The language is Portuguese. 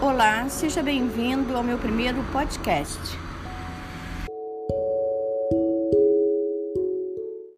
Olá, seja bem-vindo ao meu primeiro podcast.